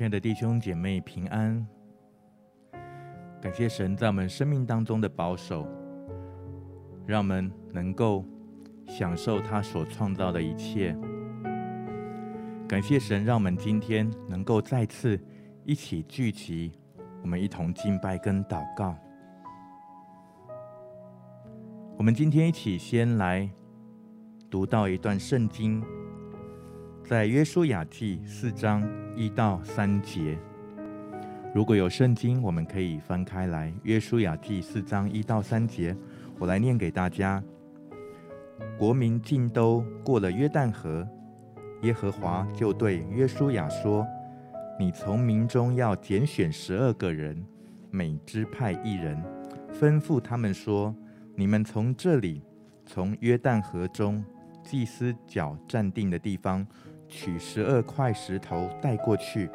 亲爱的弟兄姐妹平安，感谢神在我们生命当中的保守，让我们能够享受他所创造的一切。感谢神，让我们今天能够再次一起聚集，我们一同敬拜跟祷告。我们今天一起先来读到一段圣经。在约书亚记四章一到三节，如果有圣经，我们可以翻开来。约书亚记四章一到三节，我来念给大家。国民尽都过了约旦河，耶和华就对约书亚说：“你从民中要拣选十二个人，每支派一人，吩咐他们说：你们从这里，从约旦河中祭司脚站定的地方。”取十二块石头带过去，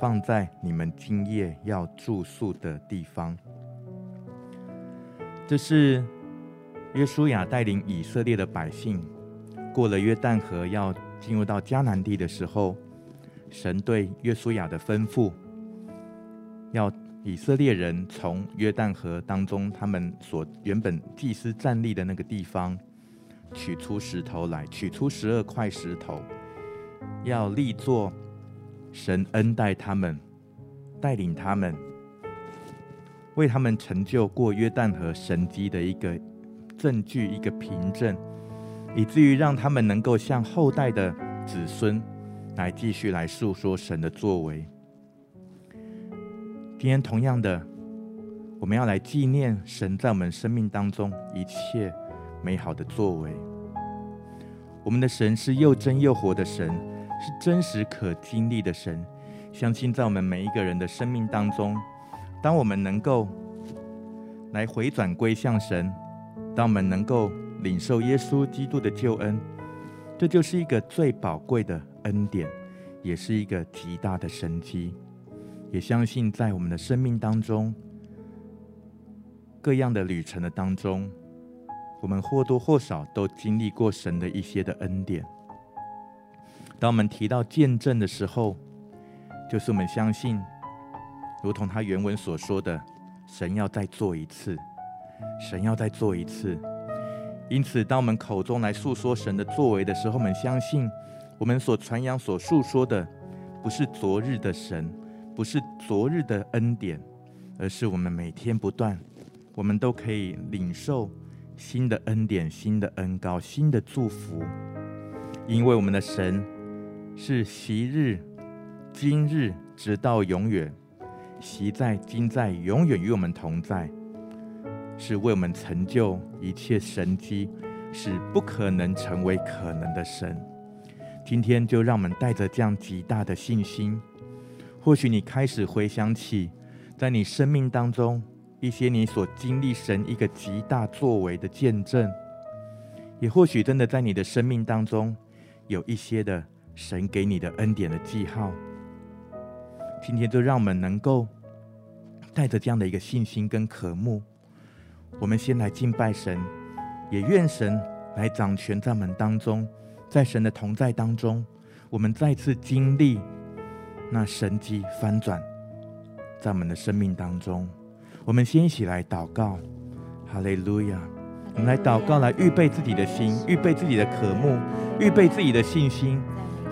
放在你们今夜要住宿的地方。这是约书亚带领以色列的百姓过了约旦河，要进入到迦南地的时候，神对约书亚的吩咐，要以色列人从约旦河当中他们所原本祭司站立的那个地方取出石头来，取出十二块石头。要立作神恩待他们、带领他们、为他们成就过约旦河神迹的一个证据、一个凭证，以至于让他们能够向后代的子孙来继续来诉说神的作为。今天同样的，我们要来纪念神在我们生命当中一切美好的作为。我们的神是又真又活的神。是真实可经历的神，相信在我们每一个人的生命当中，当我们能够来回转归向神，当我们能够领受耶稣基督的救恩，这就是一个最宝贵的恩典，也是一个极大的神迹。也相信在我们的生命当中，各样的旅程的当中，我们或多或少都经历过神的一些的恩典。当我们提到见证的时候，就是我们相信，如同他原文所说的，神要再做一次，神要再做一次。因此，当我们口中来诉说神的作为的时候，我们相信，我们所传扬、所诉说的，不是昨日的神，不是昨日的恩典，而是我们每天不断，我们都可以领受新的恩典、新的恩膏、新的祝福，因为我们的神。是昔日、今日，直到永远；昔在、今在，永远与我们同在。是为我们成就一切神迹，使不可能成为可能的神。今天就让我们带着这样极大的信心。或许你开始回想起，在你生命当中一些你所经历神一个极大作为的见证，也或许真的在你的生命当中有一些的。神给你的恩典的记号，今天就让我们能够带着这样的一个信心跟渴慕，我们先来敬拜神，也愿神来掌权在我们当中，在神的同在当中，我们再次经历那神迹翻转在我们的生命当中。我们先一起来祷告，哈利路亚！我们来祷告，来预备自己的心，预备自己的渴慕，预备自己的信心。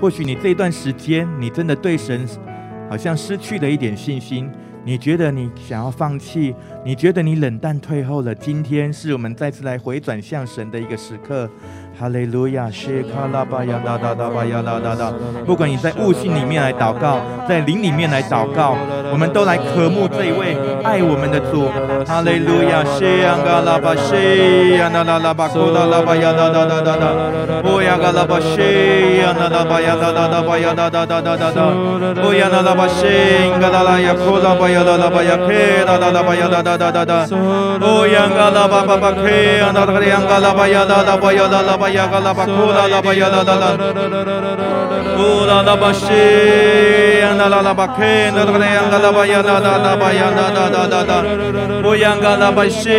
或许你这段时间，你真的对神好像失去了一点信心，你觉得你想要放弃，你觉得你冷淡退后了。今天是我们再次来回转向神的一个时刻。哈利路亚，谢卡拉巴呀哒哒哒巴呀哒哒哒。不管你在悟性里面来祷告，在灵里面来祷告，我们都来渴慕这一位爱我们的主。哈利路亚，谢呀嘎拉巴谢呀那拉拉巴库拉拉巴呀哒哒哒哒哒。哦呀嘎拉巴谢呀那拉巴呀哒哒哒巴呀哒哒哒哒哒哒。哦呀那拉巴谢嘎拉拉呀库拉巴呀哒哒巴呀克哒哒哒巴呀哒哒哒哒哒。哦呀嘎拉巴巴巴克呀那拉呀嘎拉巴呀哒哒巴呀哒哒。巴呀嘎拉巴库拉拉巴呀啦啦啦，库拉拉巴西呀啦啦啦巴开，那那呀嘎拉巴呀啦啦啦巴呀啦啦啦啦啦，不呀嘎拉巴西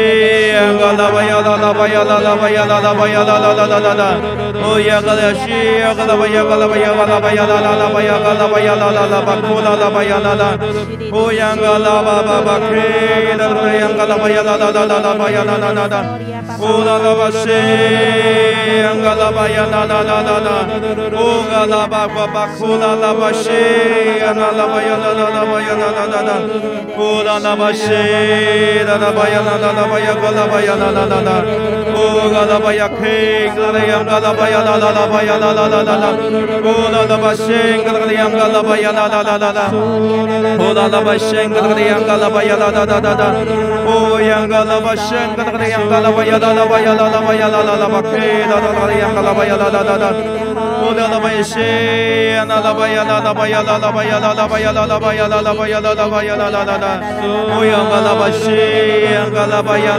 呀嘎拉巴呀啦啦巴呀啦啦巴呀啦啦巴呀啦啦啦啦啦啦，不呀嘎拉西呀嘎拉巴呀嘎拉巴呀嘎拉巴呀啦啦啦巴呀嘎拉巴呀啦啦啦巴库拉拉巴呀啦啦，不呀嘎拉巴巴巴开，那那呀嘎拉巴呀啦啦啦啦巴呀啦啦啦啦，库拉拉巴西呀嘎拉巴呀啦啦啦啦啦，库嘎拉巴巴巴库拉拉巴西呀啦啦巴呀啦啦啦巴呀啦啦啦啦，库拉拉巴西啦啦巴呀啦啦啦巴呀嘎拉巴呀啦啦啦啦，库嘎拉巴呀开，嘎拉呀嘎拉巴呀啦啦啦巴呀啦啦啦啦啦，库拉拉巴西嘎拉呀嘎拉巴呀啦啦啦啦啦，库拉拉巴西嘎拉呀嘎拉巴呀啦啦啦啦啦，库呀嘎拉巴西嘎拉呀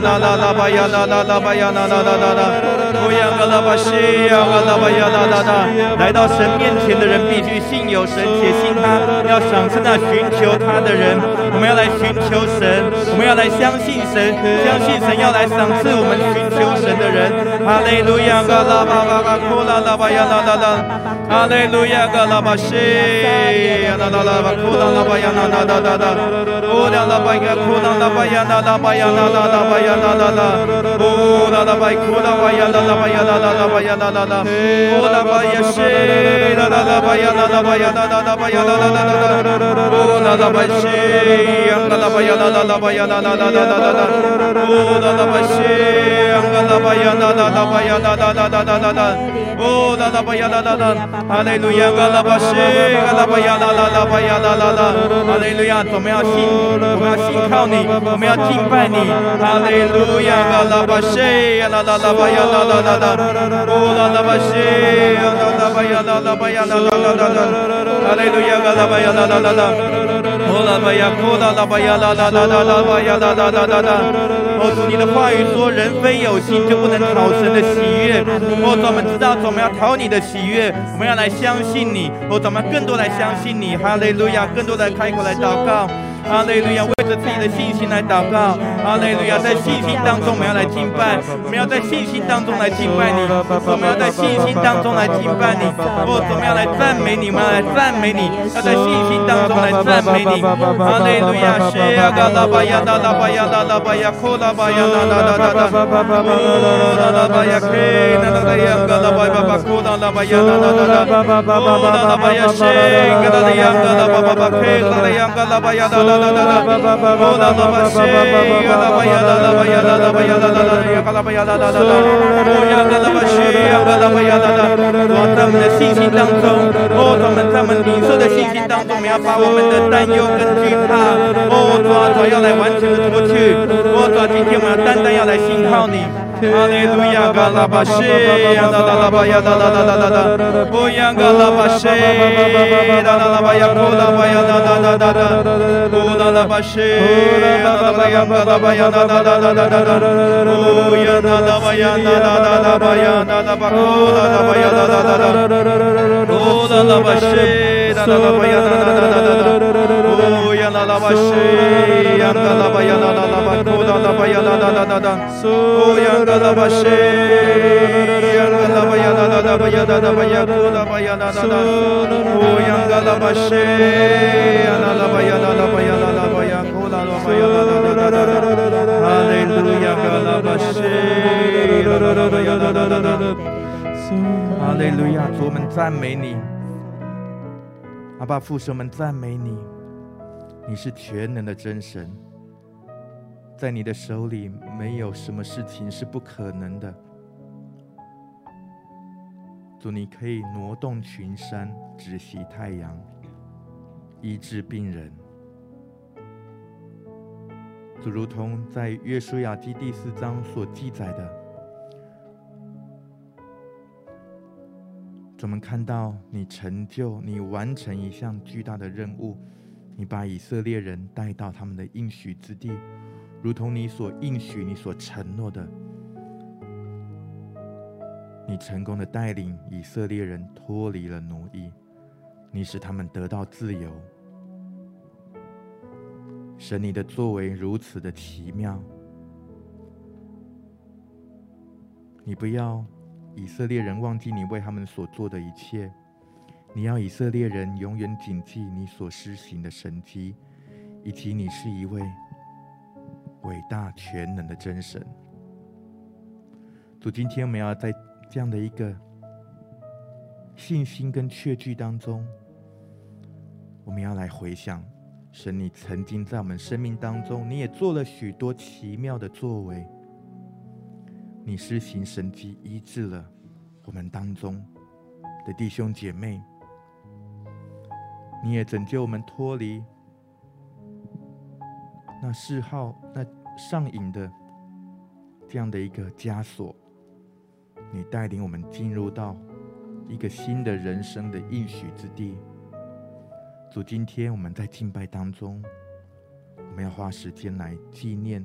嘎拉巴呀啦啦巴呀啦啦巴呀啦啦啦巴开，啦啦啦呀嘎拉巴呀啦啦啦啦，库拉拉巴西呀啦啦巴呀啦啦巴呀啦啦巴呀啦啦巴呀啦啦巴呀啦啦巴呀啦啦巴呀啦啦啦啦，库呀嘎拉巴西呀嘎拉巴呀啦啦巴呀啦啦啦巴呀啦啦啦巴呀啦啦啦啦啦，库呀嘎拉巴西呀嘎拉巴呀啦啦啦，来到神面前的人必须信有神且信他，要赏赐那寻求他的人。我们要来寻求神，我们要来相信神，相信神要来赏赐我们寻求神的人。哈利路亚，嘎拉巴巴巴库拉拉巴呀啦啦啦，哈利路亚，嘎拉巴西呀啦啦啦巴库拉拉巴呀啦啦啦啦啦，库拉拉巴呀库拉拉巴呀啦啦巴呀啦啦啦巴呀啦啦啦，库拉拉巴库拉巴呀啦啦巴呀啦啦啦巴呀啦啦啦，库拉巴呀西啦啦啦巴呀啦啦巴呀啦啦啦巴呀啦啦啦啦，库拉拉巴西。angga la baya la la la baya la la la la la la la oh la la bashi angga la baya la la la baya la la la la la la la oh la la baya la la la hallelujah angga la bashi angga la baya la la la baya la la la hallelujah 我们要信我们要信靠你，我们要敬拜你。哈利路亚，拉拉巴谢，拉拉拉巴要拉拉拉拉，呼拉拉巴谢，拉拉拉巴要拉拉巴要拉拉拉拉，哈利路亚，拉拉巴要拉拉拉拉，呼拉巴要呼拉拉巴要拉拉拉拉拉巴要拉拉拉拉。我从你的话语说，人非有信就不能逃生的喜悦。我专门知道，专门要讨你的喜悦，我们要来相信你，我专门更多来相信你。哈利路亚，更多的开口来祷告。哈利路亚，为着自己的信心来祷告。哈利路亚，在信心当中，我们要来敬拜。我们要在信心当中来敬拜你。我们要在信心当中来敬拜你。哦，我们要来赞美你，我们要来赞美你。要在信心当中来赞美你。哈利路亚，谢呀嘎拉巴呀啦啦巴呀啦啦巴呀，库拉巴呀啦啦啦啦啦。哦，啦啦巴呀，嘿，啦啦啦呀，嘎拉巴巴巴，库拉拉巴呀啦啦啦啦。哦，啦啦巴呀，谢，嘎啦啦呀，嘎拉巴巴巴，嘿，啦啦呀，嘎拉巴呀啦啦。啦啦啦，哦啦啦巴西，嘎啦巴呀啦啦巴呀啦啦巴呀啦啦啦呀，嘎啦巴呀啦啦啦啦，哦呀嘎啦巴西，嘎啦巴呀啦啦，哦在我们的信心当中，哦在我们在我们领受的信心当中，我们要把我们的担忧跟惧怕，哦主啊主要来完全的脱去，哦主啊今天我们要单单要来信靠你。哈利路亚，嘎拉巴西，呀啦啦啦巴呀啦啦啦啦啦啦，哦呀嘎拉巴西，啦啦啦巴呀，库拉巴呀啦啦啦啦啦，库拉巴西，啦啦啦呀，嘎拉巴呀啦啦啦啦啦啦，哦呀啦啦巴呀啦啦啦啦巴呀啦啦巴，库拉拉巴呀啦啦啦啦，库拉拉巴西，啦啦啦巴呀啦啦啦啦啦，哦呀啦啦巴西，呀嘎拉巴呀啦啦啦巴，库拉拉巴呀啦啦啦啦啦，哦呀。嘎拉巴西，呀嘎拉巴呀啦啦啦巴呀啦啦巴呀，库拉巴呀啦啦啦，哦呀嘎拉巴西，呀啦啦巴呀啦啦巴呀啦啦巴呀，库拉巴呀啦啦啦啦啦，哈利路亚，嘎拉巴西，啦啦啦巴呀啦啦啦啦，哈利路亚，主我们赞美你，阿爸父神，们赞美你，你是全能的真神。在你的手里，没有什么事情是不可能的。主，你可以挪动群山，止息太阳，医治病人。就如同在约书亚记第四章所记载的，我们看到你成就、你完成一项巨大的任务，你把以色列人带到他们的应许之地。如同你所应许、你所承诺的，你成功的带领以色列人脱离了奴役，你使他们得到自由。神，你的作为如此的奇妙，你不要以色列人忘记你为他们所做的一切，你要以色列人永远谨记你所施行的神迹，以及你是一位伟大全能的真神。主，今天我们要在这样的一个信心跟确据当中，我们要来回想。神，你曾经在我们生命当中，你也做了许多奇妙的作为。你施行神迹，医治了我们当中的弟兄姐妹。你也拯救我们脱离那嗜好、那上瘾的这样的一个枷锁。你带领我们进入到一个新的人生的应许之地。主，今天我们在敬拜当中，我们要花时间来纪念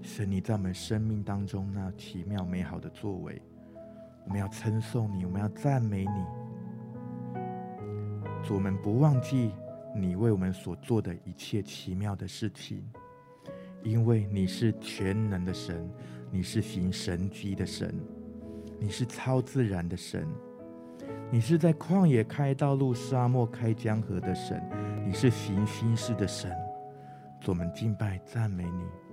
神你在我们生命当中那奇妙美好的作为。我们要称颂你，我们要赞美你。主，我们不忘记你为我们所做的一切奇妙的事情，因为你是全能的神，你是行神迹的神，你是超自然的神。你是在旷野开道路、沙漠开江河的神，你是行新事的神，我们敬拜赞美你。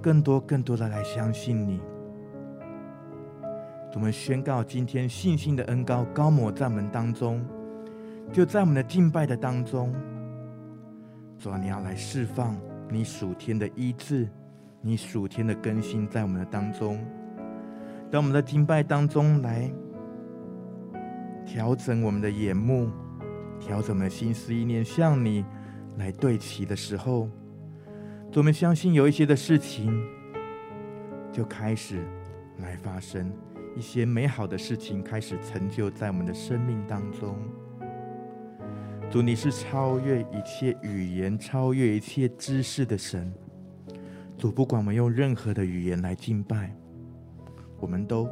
更多、更多的来相信你。我们宣告今天信心的恩高高抹在我们当中，就在我们的敬拜的当中。主啊，你要来释放你属天的医治，你属天的更新在我们的当中。当我们的敬拜当中来调整我们的眼目，调整我们的心思意念，向你来对齐的时候。我们相信有一些的事情就开始来发生，一些美好的事情开始成就在我们的生命当中。主，你是超越一切语言、超越一切知识的神。主，不管我们用任何的语言来敬拜，我们都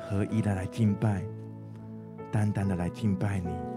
合一的来敬拜，单单的来敬拜你。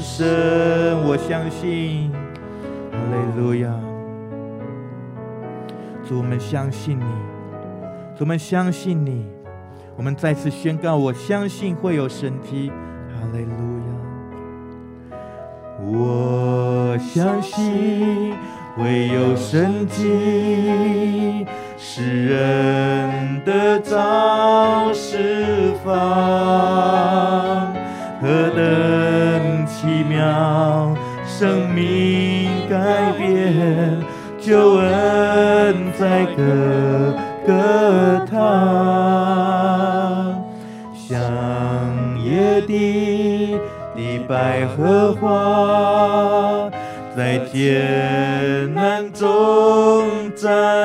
神，我相信，哈利路亚，主，我们相信你，主，我们相信你，我们再次宣告，我相信会有神迹。哈利路亚！我相信会有神迹，使人得着释放，何等奇妙，生命改变，救恩在各个他，像野地。百合花在艰难中绽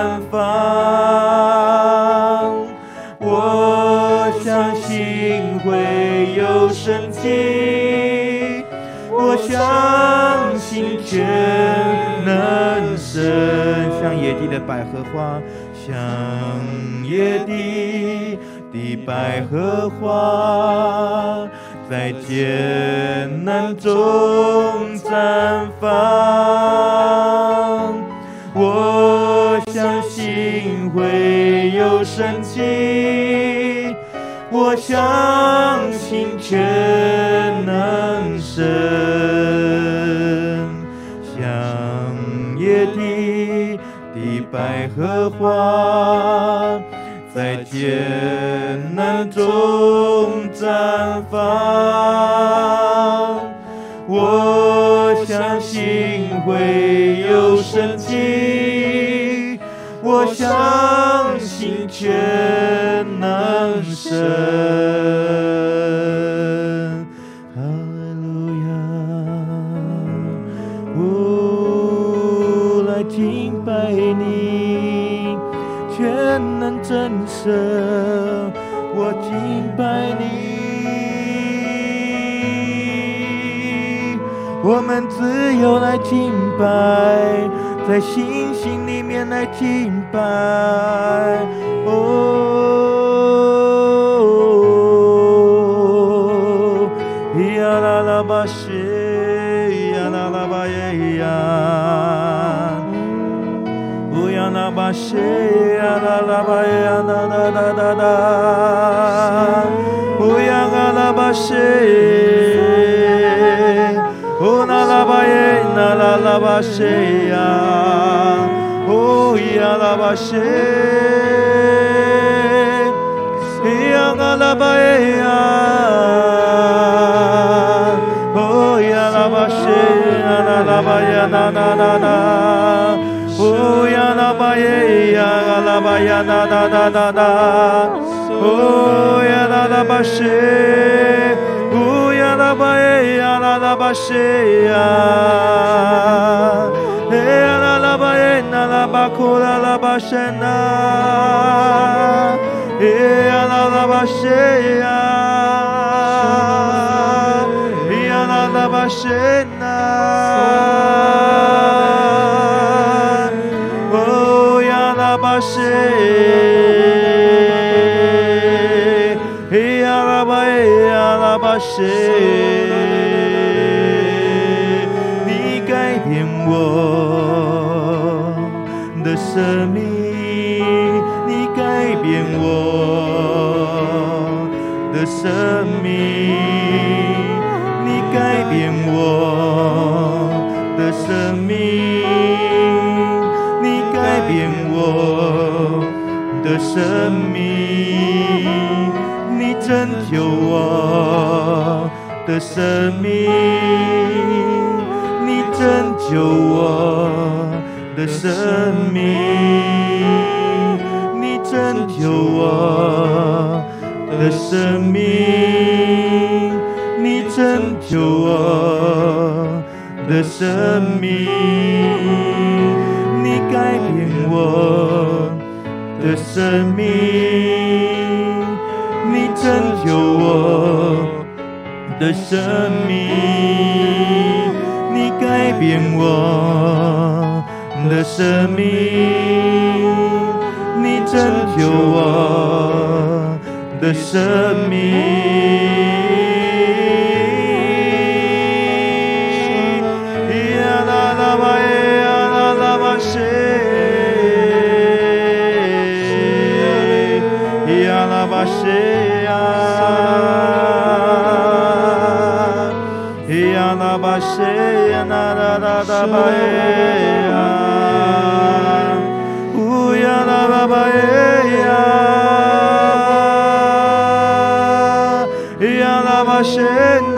全能神，像野地的百合花，像野地的百合花。在艰难中绽放，我相信会有神迹，我相信全能神，地的百合花，在艰难中绽放，我相信会有神迹，我相信全能神。神圣，我敬拜你，我们自由来敬拜，在星星里面来敬拜。哦，那巴西呀啦啦巴呀啦啦啦啦啦，乌央啊啦巴西，乌那啦巴耶那啦啦巴西呀，乌呀啦巴西，乌央啊啦巴耶呀，乌呀啦巴西呀啦啦巴呀那那那那。哦呀啦巴耶呀啦巴呀呐呐呐呐呐，哦呀啦啦巴西，哦呀啦巴耶呀啦啦巴西呀，哎呀啦啦巴耶那啦巴库啦啦巴神呐，哎呀啦啦巴西呀，哎呀啦啦生命，你改变我的生命，你改变我的生命，你改变我的生命，你拯救我的生命，你拯救我。的生命，你拯救我的生命，你拯救我的生命，你改变我的生命，你拯救我的生命。你改变我的生命，你拯救我的生命。呀啦啦吧是。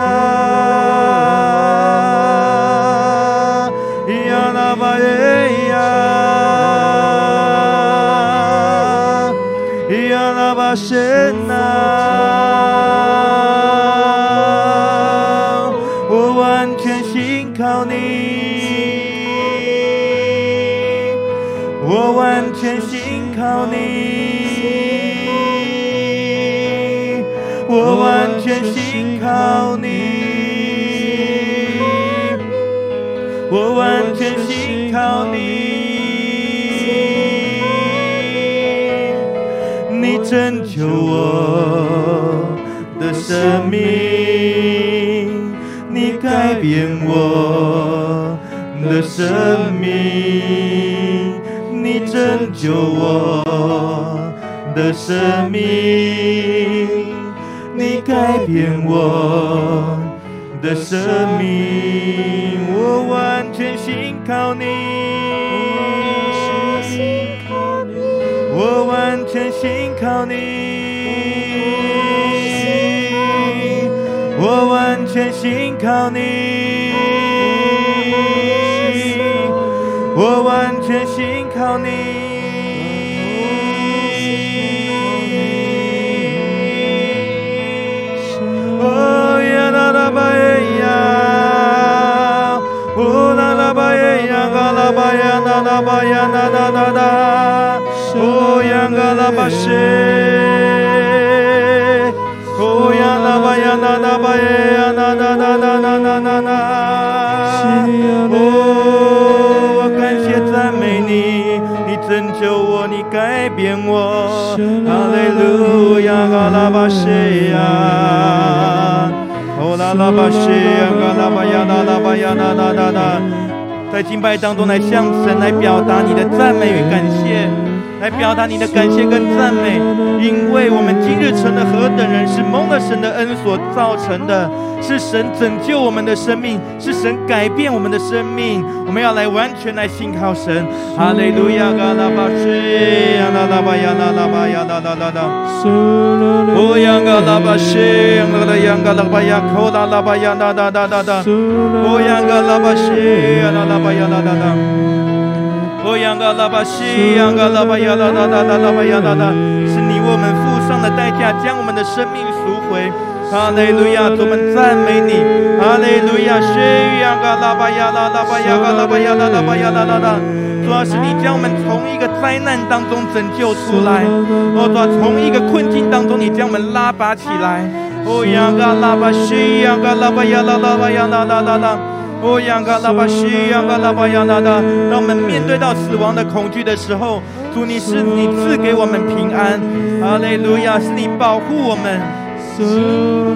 靠你，我完全信靠你，你拯救我的生命。你改变我的生命，你拯救我的生命，改变我的生命，我完全信靠你，我完全信靠你。我完全信靠你，我完全信靠你。呀啦啦吧呀啦啦啦啦，哦呀嘎啦吧谢。哦呀啦吧呀啦啦吧耶呀啦啦啦啦啦啦啦啦！哦，我感谢赞美你，你拯救我，你改变我。哈利路亚，嘎拉巴西呀！哦啦拉巴西拉巴呀啦啦巴呀啦啦啦啦！在敬拜当中来向神来表达你的赞美与感谢。来表达你的感谢跟赞美，因为我们今日成了何等人，是蒙了神的恩所造成的，是神拯救我们的生命，是神改变我们的生命。我们要来完全来信靠神。哈利路亚，嘎拉巴西呀啦啦巴呀啦啦巴呀啦啦啦啦。哦呀嘎拉巴西，呀啦呀嘎拉巴呀，口啦啦巴呀啦啦啦啦啦。哦呀嘎拉巴西，呀啦啦巴呀啦啦啦。哦，央嘎拉巴西，央嘎拉巴呀啦啦啦啦啦巴呀啦啦，是你为我们付上的代价，将我们的生命赎回。哈利路亚，我们赞美你。哈利路亚，谢央嘎拉巴呀啦啦巴呀嘎拉巴呀啦啦巴呀啦啦啦。主要是你将我们从一个灾难当中拯救出来。哦，主要从一个困境当中，你将我们拉拔起来。哦，央嘎拉巴西，央嘎拉巴呀啦啦巴呀啦啦啦啦。哦，央嘎拉巴西，央嘎拉巴呀啦啦。当我们面对到死亡的恐惧的时候，主你是你赐给我们平安。哈利路亚，是你保护我们。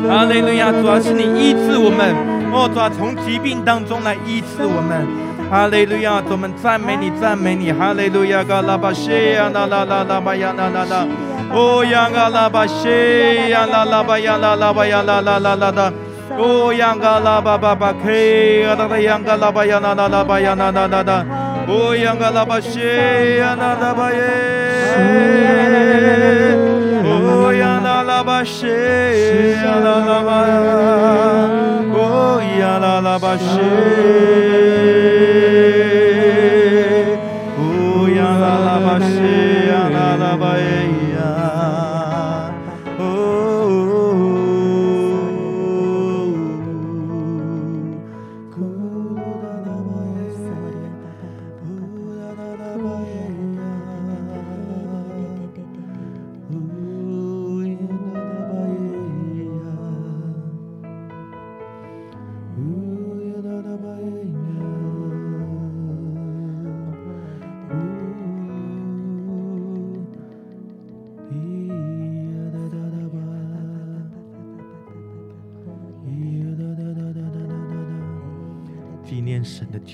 哈利路亚，主要是你医治我们。哦，主要从疾病当中来医治我们。哈利路亚，我们赞美你，赞美你。哈利路亚，嘎拉巴西，呀啦啦啦啦巴呀啦啦啦。哦，呀嘎拉巴西，呀啦啦巴呀啦啦巴呀啦啦啦啦啦。哦，呀嘎拉巴巴巴嘿，啊哒哒，呀嘎拉巴呀啦啦啦巴呀啦啦啦啦，哦，呀嘎拉巴谢呀啦啦巴耶，哦，呀啦啦巴谢呀啦啦巴呀，哦，呀啦啦巴谢。西呀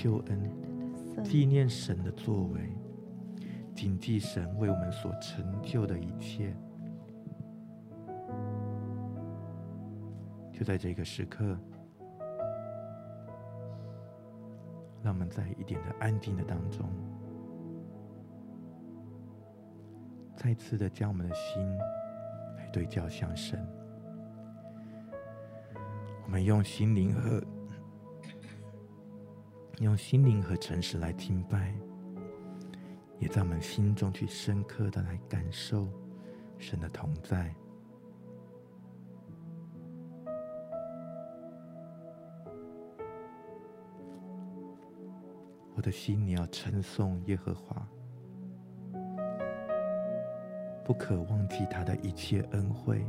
救恩，纪念神的作为，谨记神为我们所成就的一切。就在这个时刻，让我们在一点的安静的当中，再次的将我们的心来对焦向神。我们用心灵和用心灵和诚实来敬拜，也在我们心中去深刻的来感受神的同在。我的心，你要称颂耶和华，不可忘记他的一切恩惠。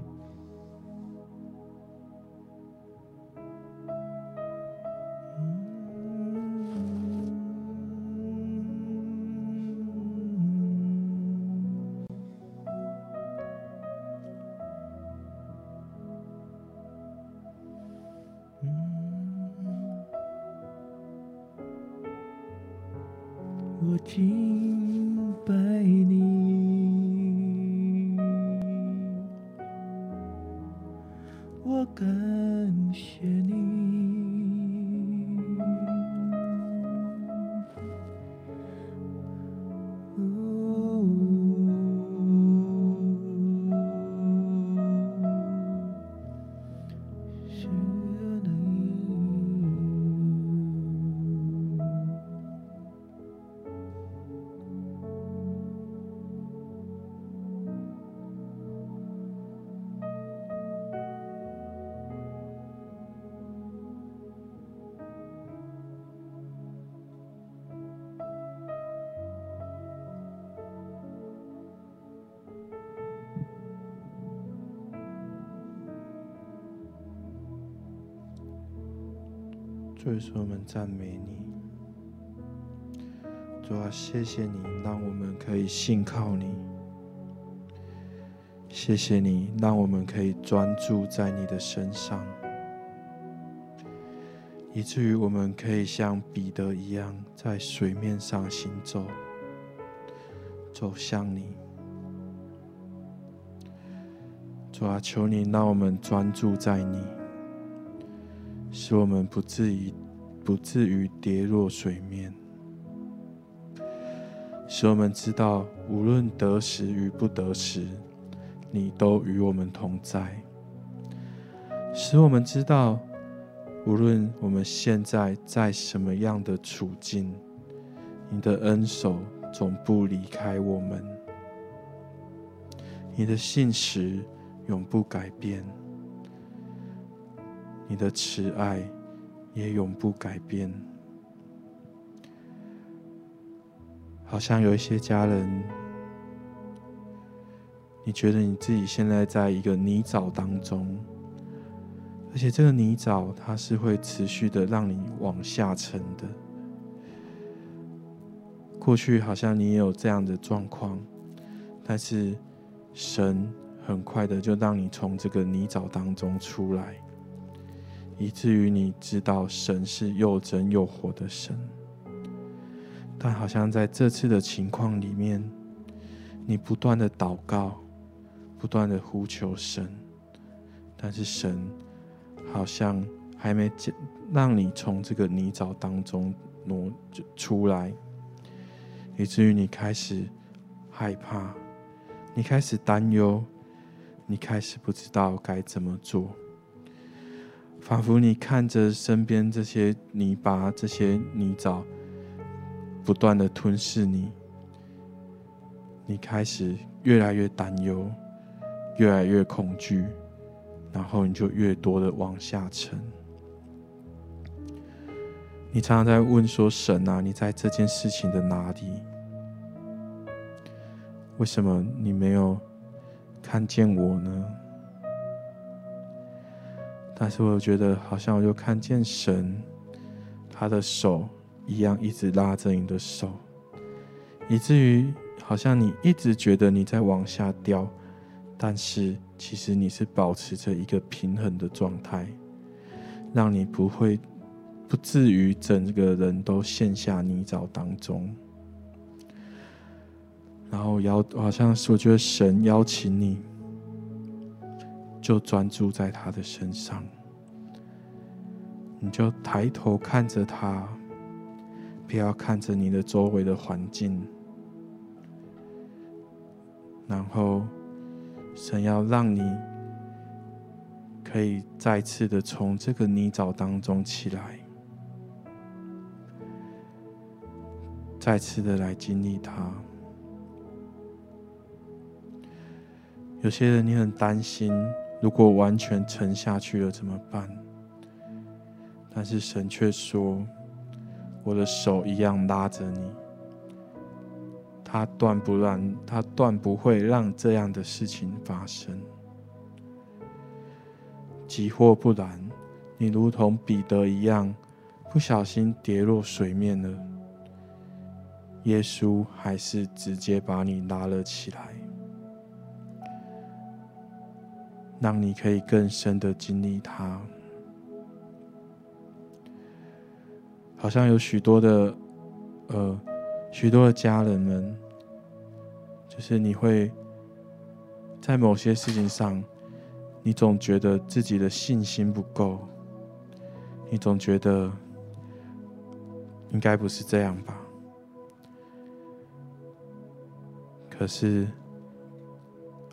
听主耶稣，我们赞美你。主啊，谢谢你让我们可以信靠你。谢谢你让我们可以专注在你的身上，以至于我们可以像彼得一样在水面上行走，走向你。主啊，求你让我们专注在你。使我们不至于不至于跌落水面，使我们知道无论得时与不得时，你都与我们同在。使我们知道，无论我们现在在什么样的处境，你的恩手总不离开我们，你的信实永不改变。你的慈爱也永不改变。好像有一些家人，你觉得你自己现在在一个泥沼当中，而且这个泥沼它是会持续的让你往下沉的。过去好像你也有这样的状况，但是神很快的就让你从这个泥沼当中出来。以至于你知道神是又真又活的神，但好像在这次的情况里面，你不断的祷告，不断的呼求神，但是神好像还没让你从这个泥沼当中挪出来，以至于你开始害怕，你开始担忧，你开始不知道该怎么做。仿佛你看着身边这些泥巴、这些泥沼，不断的吞噬你，你开始越来越担忧，越来越恐惧，然后你就越多的往下沉。你常常在问说：“神啊，你在这件事情的哪里？为什么你没有看见我呢？”但是我觉得，好像我就看见神，他的手一样一直拉着你的手，以至于好像你一直觉得你在往下掉，但是其实你是保持着一个平衡的状态，让你不会不至于整个人都陷下泥沼当中。然后邀，好像是我觉得神邀请你。就专注在他的身上，你就抬头看着他，不要看着你的周围的环境。然后，神要让你可以再次的从这个泥沼当中起来，再次的来经历他。有些人你很担心。如果完全沉下去了怎么办？但是神却说：“我的手一样拉着你，他断不让，他断不会让这样的事情发生。即或不然，你如同彼得一样，不小心跌落水面了，耶稣还是直接把你拉了起来。”让你可以更深的经历他，好像有许多的，呃，许多的家人们，就是你会在某些事情上，你总觉得自己的信心不够，你总觉得应该不是这样吧？可是，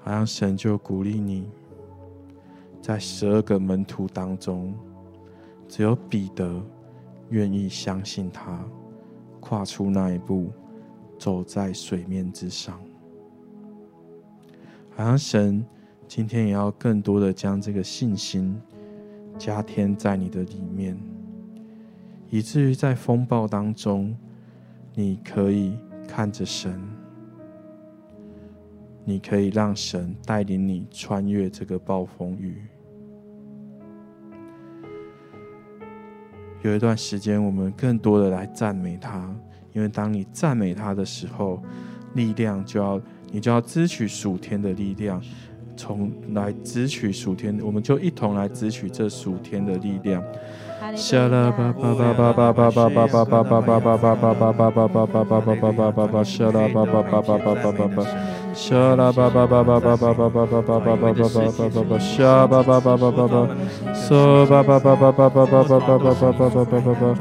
好像神就鼓励你。在十二个门徒当中，只有彼得愿意相信他，跨出那一步，走在水面之上。好像神今天也要更多的将这个信心加添在你的里面，以至于在风暴当中，你可以看着神，你可以让神带领你穿越这个暴风雨。有一段时间，我们更多的来赞美他，因为当你赞美他的时候，力量就要你就要支取属天的力量，从来支取属天，我们就一同来支取这属天的力量。沙拉巴巴巴巴巴巴巴巴巴巴巴巴巴巴巴巴巴沙巴巴巴巴巴巴嗦巴巴巴巴巴巴巴巴巴巴巴巴巴巴巴，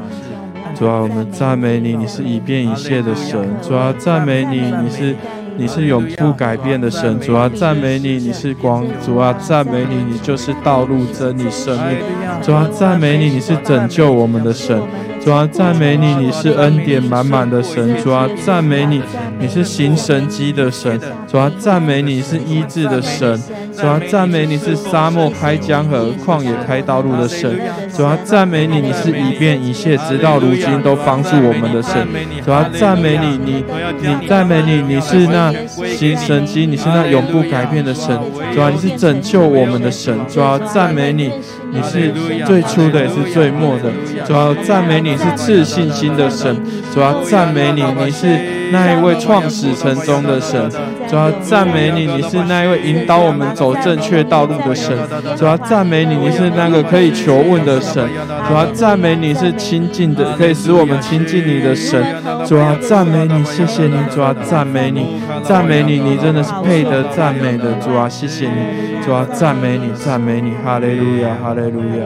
主啊，我们赞美你，你是以变以谢的神。主啊，赞美你，你是你是永不改变的神。主啊，赞美你，你是光。主啊，赞美你，你就是道路、真理、生命。主啊，赞美你，你是拯救我们的神。主啊，赞美你，你是恩典满满的神。主啊，赞美你，你是行神迹的神。主啊，赞美你是医治的神。主啊，赞美你是沙漠开江河、旷野开道路的神。主啊，赞美你，你是以变以谢，直到如今都帮助我们的神。主啊，赞美你，你你赞美你，你是那行神迹，你是那永不改变的神。主啊，你是拯救我们的神。主啊，赞美你。你是最初的，也是最末的。主要赞美你是赐信心的神，主要赞美你，你是。那一位创始成终的神，主要赞美你；你是那一位引导我们走正确道路的神，主要赞美你；你是那个可以求问的神，主要赞美你；是亲近的，可以使我们亲近你的神，主要赞美你。谢谢你，主要赞美你，赞美你，你真的是配得赞美的，主啊，谢谢你，主要赞美你，赞美你，哈利路亚，哈利路亚，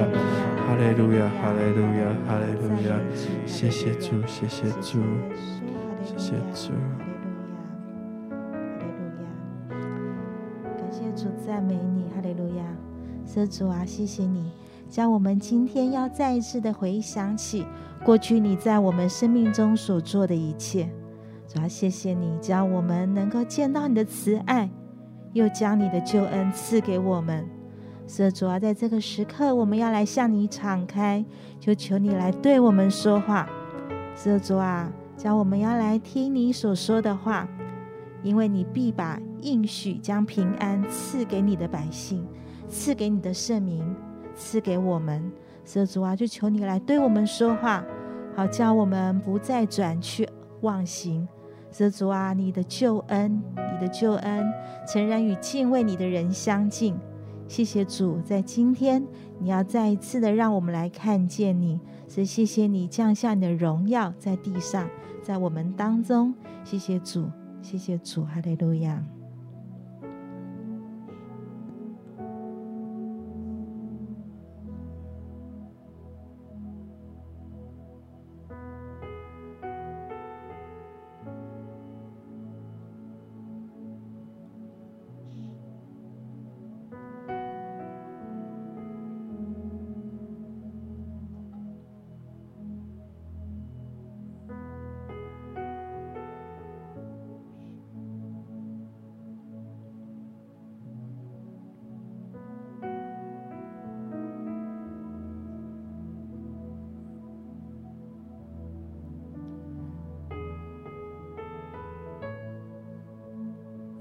哈利路亚，哈利路亚，哈利路亚，谢谢主，谢谢主。谢谢主，哈利路亚，哈利路亚，感谢主，赞美你，哈利路亚。是主啊，谢谢你，将我们今天要再一次的回想起过去你在我们生命中所做的一切。主啊，谢谢你，将我们能够见到你的慈爱，又将你的救恩赐给我们。所以主啊，在这个时刻，我们要来向你敞开，就求你来对我们说话。所以主啊，叫我们要来听你所说的话，因为你必把应许将平安赐给你的百姓，赐给你的圣民，赐给我们。所以主啊，就求你来对我们说话，好叫我们不再转去妄行。所以主啊，你的救恩，你的救恩，诚然与敬畏你的人相近。谢谢主，在今天你要再一次的让我们来看见你，所以谢谢你降下你的荣耀在地上，在我们当中。谢谢主，谢谢主，哈利路亚。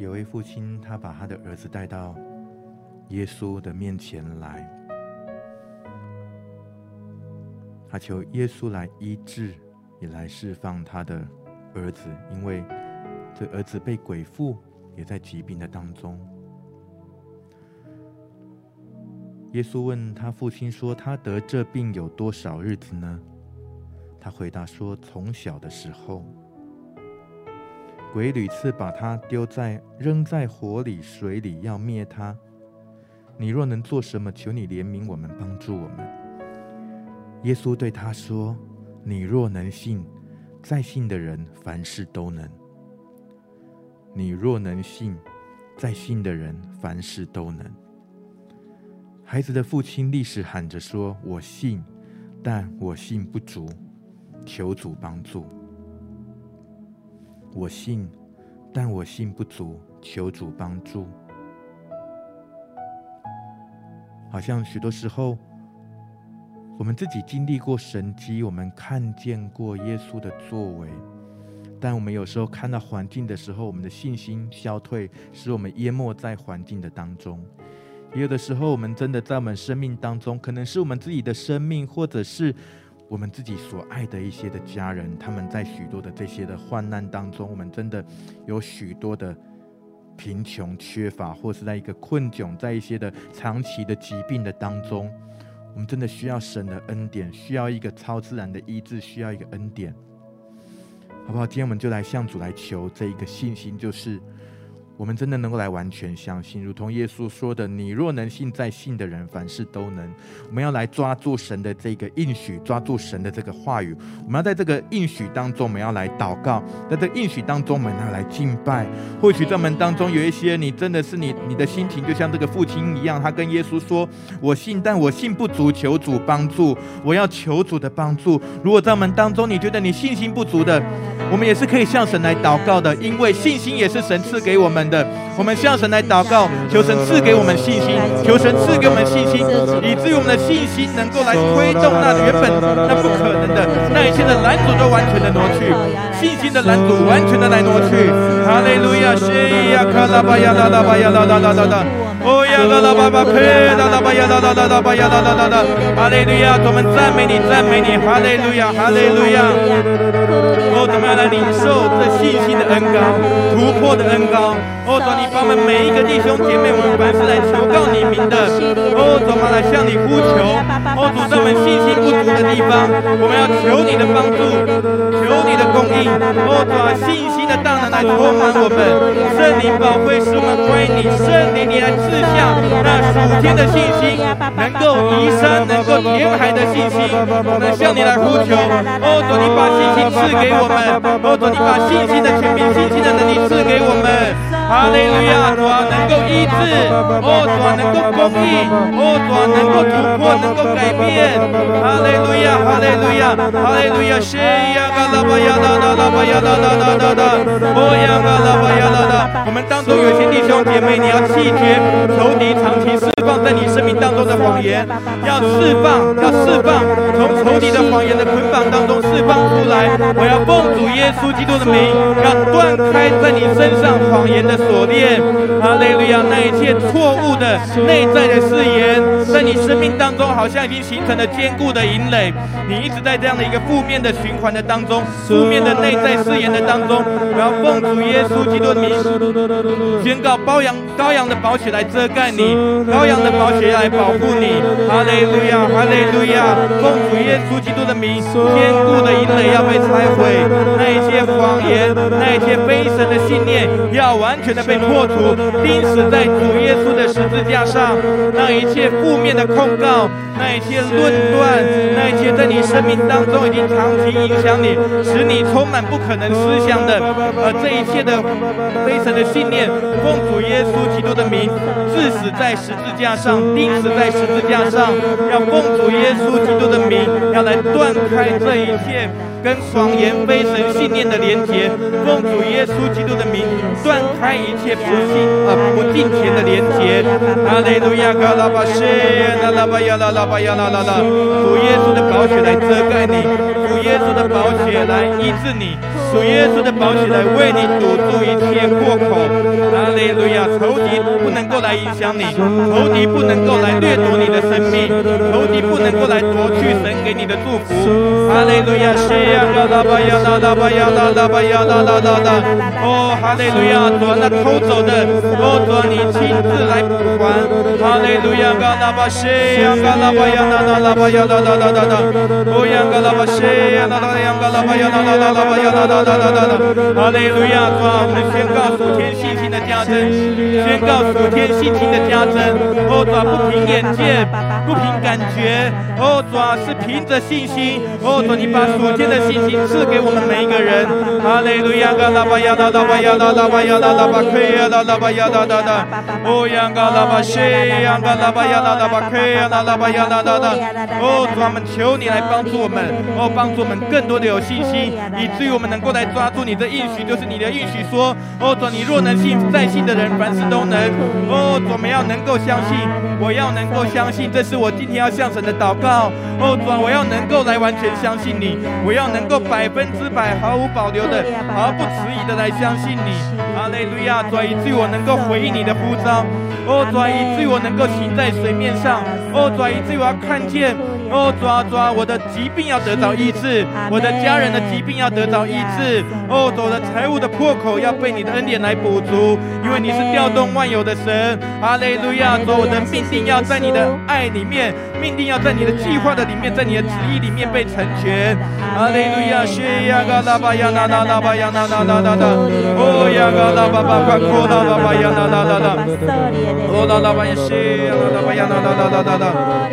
有位父亲，他把他的儿子带到耶稣的面前来，他求耶稣来医治，也来释放他的儿子，因为这儿子被鬼附，也在疾病的当中。耶稣问他父亲说：“他得这病有多少日子呢？”他回答说：“从小的时候。”鬼屡次把他丢在、扔在火里、水里，要灭他。你若能做什么，求你怜悯我们，帮助我们。耶稣对他说：“你若能信，在信的人凡事都能。你若能信，在信的人凡事都能。”孩子的父亲立时喊着说：“我信，但我信不足，求主帮助。”我信，但我信不足，求主帮助。好像许多时候，我们自己经历过神迹，我们看见过耶稣的作为，但我们有时候看到环境的时候，我们的信心消退，使我们淹没在环境的当中。也有的时候，我们真的在我们生命当中，可能是我们自己的生命，或者是。我们自己所爱的一些的家人，他们在许多的这些的患难当中，我们真的有许多的贫穷缺乏，或是在一个困窘，在一些的长期的疾病的当中，我们真的需要神的恩典，需要一个超自然的医治，需要一个恩典，好不好？今天我们就来向主来求这一个信心，就是。我们真的能够来完全相信，如同耶稣说的：“你若能信，在信的人凡事都能。”我们要来抓住神的这个应许，抓住神的这个话语。我们要在这个应许当中，我们要来祷告；在这个应许当中，我们要来敬拜。或许在我们当中有一些，你真的是你，你的心情就像这个父亲一样，他跟耶稣说：“我信，但我信不足，求主帮助。我要求主的帮助。”如果在我们当中，你觉得你信心不足的，我们也是可以向神来祷告的，因为信心也是神赐给我们的，我们向神来祷告，求神赐给我们信心，求神赐给我们信心，以至于我们的信心能够来推动那原本那不可能的那一切的拦阻都完全的挪去，信心的拦阻完全的来挪去。哈利路亚，西呀卡拉巴呀啦啦巴呀啦啦啦啦啦，哦呀啦啦巴巴呸啦啦巴呀啦啦啦啦巴呀啦啦啦啦，哈利路亚，我们赞美你，赞美你，哈利路亚，哈利路亚，我们要来领受这信心的恩膏，突破的恩膏。哦，主你帮我们每一个弟兄姐妹，我们凡是来求告你名的，哦，主嘛来向你呼求，哦，主在我们信心不足的地方，我们要求你的帮助，求你的供应，哦，主啊，信心的大能来充满我们，圣灵宝贵使我们归你，圣灵你来赐下那属天的信心，能够移山，能够填海的信心，我们向你来呼求，哦，主你把信心赐给我们，哦，主你把信心的权柄、信心的能力赐给我们。哈利路亚，主啊，能够医治，哦，主啊，能够公义，哦，主啊，能够突破，能够改变，哈利路亚，哈利路亚，哈利路亚，谢呀，嘎拉巴呀，啦啦啦巴呀，啦啦啦啦啦，哦呀，嘎拉巴呀，啦啦，我们当中有些弟兄姐妹，你要弃绝仇敌长期释放在你生命当中的谎言，要释放，要释放，从仇敌的谎言的捆绑当中释放出来，我要奉主耶稣基督的名，要断开在你身上谎言的锁链，哈利路亚，那一切错误的内在的誓言，在你生命当中好像已经形成了坚固的营垒，你一直在这样的一个负面的循环的当中，负面的内在誓言的当中，我要奉主耶稣基督的名宣告，羔羊羔羊的宝血来遮盖你，羔羊的宝血来保护你，哈利路亚，哈利路亚，奉主耶稣基督的名，坚固的营垒要被拆毁，那一些谎言，那一些非神的信念要完全的被破除，钉死在主耶稣的十字架上，让一切负面的控告，那一些论断，那一些在你生命当中已经长期影响你，使你充满不可能思想的，呃，这一切的非神的信念，奉主耶稣基督的名，致死在十字架上，钉死在十字架上，要奉主耶稣基督的名，要来断开这一切。跟谎言、非神信念的连结，奉主耶稣基督的名，断开一切不信啊、呃、不敬虔的连结。哈利路亚，嘎拉巴谢，拉拉巴呀，拉拉巴呀，拉拉拉，主耶稣的宝血来遮盖你，主耶稣的宝血来医治你，主耶稣的宝血来为你堵住一切破口。哈利路亚，仇敌不能够来影响你，仇敌不能够来掠夺你的生命，仇敌不能够来夺去神给你的祝福。哈利路亚，谢。呀啦啦吧呀啦啦吧呀啦啦吧呀啦啦啦啦！哦，哈利路亚，主，那偷走的，哦，主，你亲自来补还。哈利路亚，嘎拉巴谢呀，嘎拉巴呀啦啦啦吧呀啦啦啦啦啦！哦呀，嘎拉巴谢呀，啦啦呀，嘎拉巴呀啦啦啦啦吧呀啦啦啦啦啦啦！哈利路亚，主啊，我们宣告属天信心的加增，宣告属天信心的加增。哦，主啊，不凭眼见，不凭感觉，哦，主啊，是凭着信心。哦，主，你把属天的。信心赐给我们每一个人。哈利路亚，嘎拉巴呀，哒哒巴呀，哒哒巴呀，哒哒巴克呀，哒哒巴呀，哒哒哒。哦，呀，嘎拉巴谢呀，嘎拉巴呀，哒哒巴克呀，哒哒巴呀，哒哒哒。哦，主啊，我们求你来帮助我们，哦，帮助我们更多的有信心，以至于我们能够来抓住你的应许，就是你的应许说，哦，主，你若能信，再信的人凡事都能。哦，主，我们要能够相信，我要能够相信，这是我今天要向神的祷告。哦，主，我要能够来完全相信你，我要。能够百分之百毫无保留的、毫不迟疑的来相信你，哈利路亚！主，以至于我能够回应你的呼召，哦，主，以至于我能够行在水面上，哦，主，以至于我要看见，哦，主啊，主啊，我的疾病要得到医治，我的家人的疾病要得到医治，哦，主，我的财务的破口要被你的恩典来补足，因为你是调动万有的神，哈利路亚！主，我的命定要在你的爱里面，命定要在你的计划的里面，在你的旨意里面被成全，阿利。路亚，谢呀，嘎拉巴呀，啦啦啦巴呀，啦啦啦啦啦，哦呀，嘎拉巴巴巴，库拉拉巴呀，啦啦啦啦，哦啦啦巴呀，谢呀，啦啦巴呀，啦啦啦啦啦啦，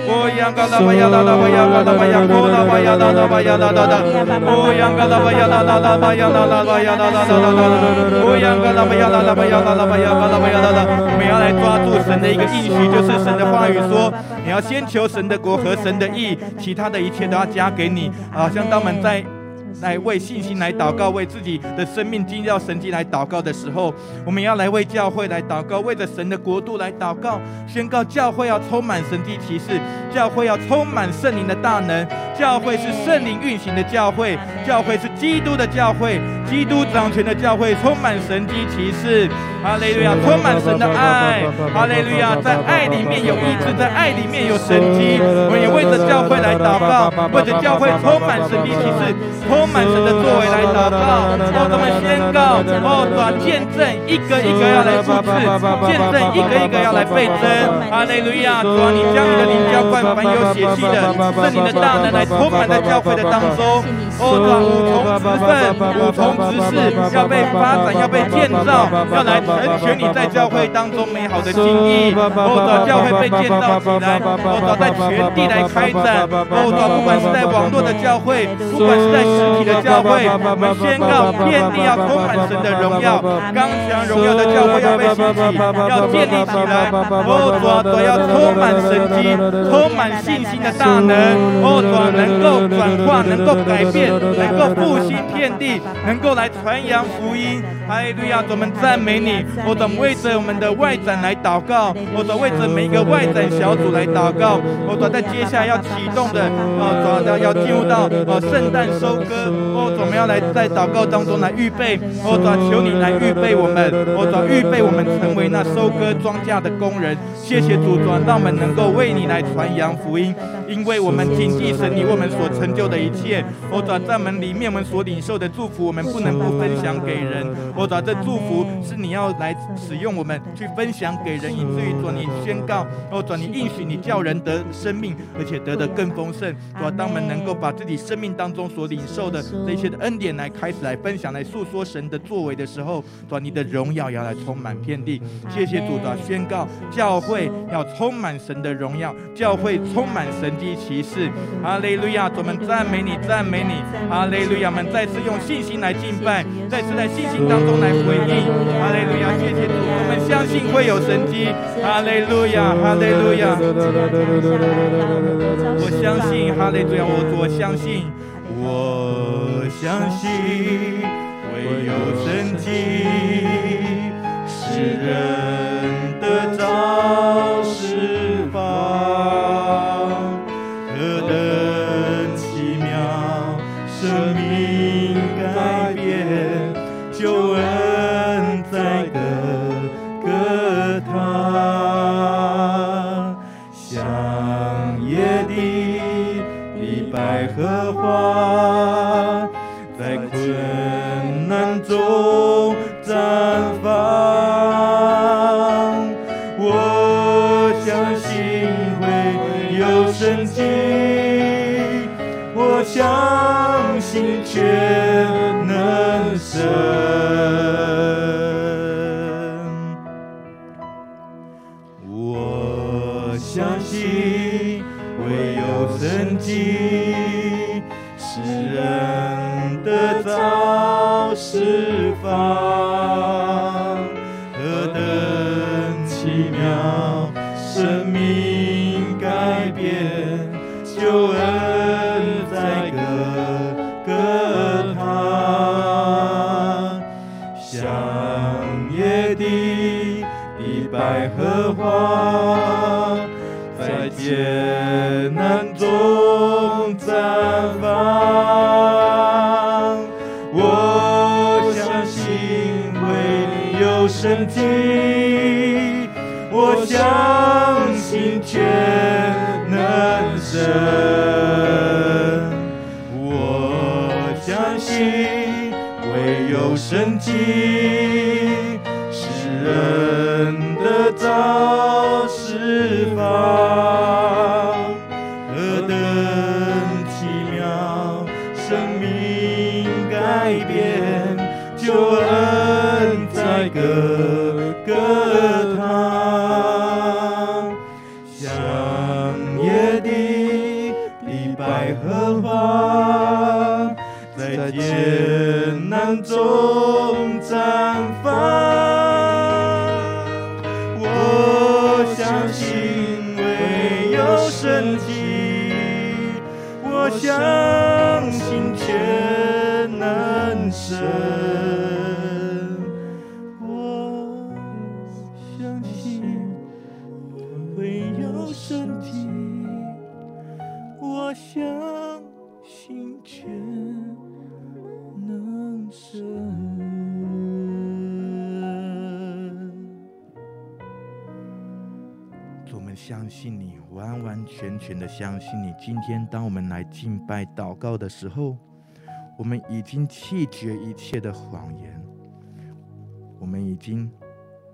哦呀，嘎拉巴呀，啦啦巴呀，嘎拉巴呀，库拉巴呀，啦啦巴呀，啦啦啦，哦呀，嘎拉巴呀，啦啦啦巴呀，啦啦巴呀，啦啦啦啦啦，哦呀，嘎拉巴呀，啦啦巴呀，啦啦巴呀，嘎拉巴呀，啦啦，我们要来抓住神的一个应许，就是神的话语说，你要先求神的国和神的义，其他的一切都要加给你。好像当我们在。来为信心来祷告，为自己的生命经历神迹来祷告的时候，我们要来为教会来祷告，为着神的国度来祷告，宣告教会要充满神迹奇事，教会要充满圣灵的大能，教会是圣灵运行的教会，教会是基督的教会，基督掌权的教会，充满神迹奇事。哈利路亚，充满神的爱。哈利路亚，在爱里面有医治，在爱里面有神机。我们也为着教会来祷告，为着教会充满神迹奇事，充满神的作为来祷告。哦，我们宣告，哦，转见证，一个一个要来复制，见证一个一个要来倍增。哈利路亚，主啊，你将你的灵浇灌凡有血气的，圣灵的大能来充满在教会的当中。哦，主啊，五重职分、五重职事要被发展，要被建造，要来成全你在教会当中美好的心意。哦，主啊，教会被建造起来，哦，主啊，在全地来开展。哦，主啊，不管是在网络的教会，不管是在实体的教会，我们宣告遍地要充满神的荣耀，刚强荣耀的教会要被兴起，要建立起来。哦，主啊，主要充满神迹，充满信心的大能。哦，主啊，能够转化，能够改变。能够复兴遍地，能够来传扬福音。哈利路亚！我们赞美你。我们为着我们的外展来祷告。我们为着每一个外展小组来祷告。我们在接下来要启动的，啊，要要进入到呃圣诞收割。哦，我们要来在祷告当中来预备。哦，求你来预备我们。哦，预备我们成为那收割庄稼的工人。谢谢主，主让我们能够为你来传扬福音，因为我们谨记神你为我们所成就的一切。哦。在门里面，我们所领受的祝福，我们不能不分享给人。我主，这祝福是你要来使用我们去分享给人，以至于主你宣告，哦主，你应许你叫人得生命，而且得的更丰盛。我当我们能够把自己生命当中所领受的这些的恩典来开始来分享，来诉说神的作为的时候，主，你的荣耀要来充满遍地。谢谢主，的宣告教会要充满神的荣耀，教会充满神迹奇事。哈利路亚！我们赞美你，赞美你。哈利路亚！我们再次用信心来敬拜，再次在信心当中来回应。哈利路亚！谢谢主，我们相信会有神迹。哈利路亚！哈利路亚！我相信，哈利路亚！我我相信，我相信会有神迹，使人得着相信唯有曾经是人的朝十方。有身体。我相信，却难舍。完完全全的相信你。今天，当我们来敬拜、祷告的时候，我们已经弃绝一切的谎言，我们已经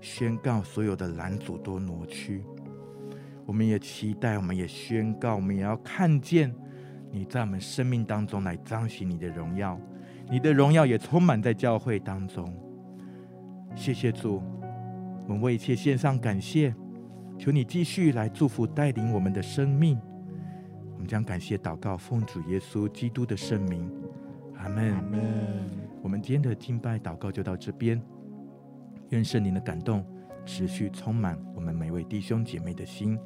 宣告所有的拦阻都挪去。我们也期待，我们也宣告，我们也要看见你在我们生命当中来彰显你的荣耀，你的荣耀也充满在教会当中。谢谢主，我们为一切献上感谢，求你继续来祝福带领我们的生命。我们将感谢祷告奉主耶稣基督的圣名，阿门。阿门。我们今天的敬拜祷告就到这边，愿圣灵的感动持续充满我们每位弟兄姐妹的心。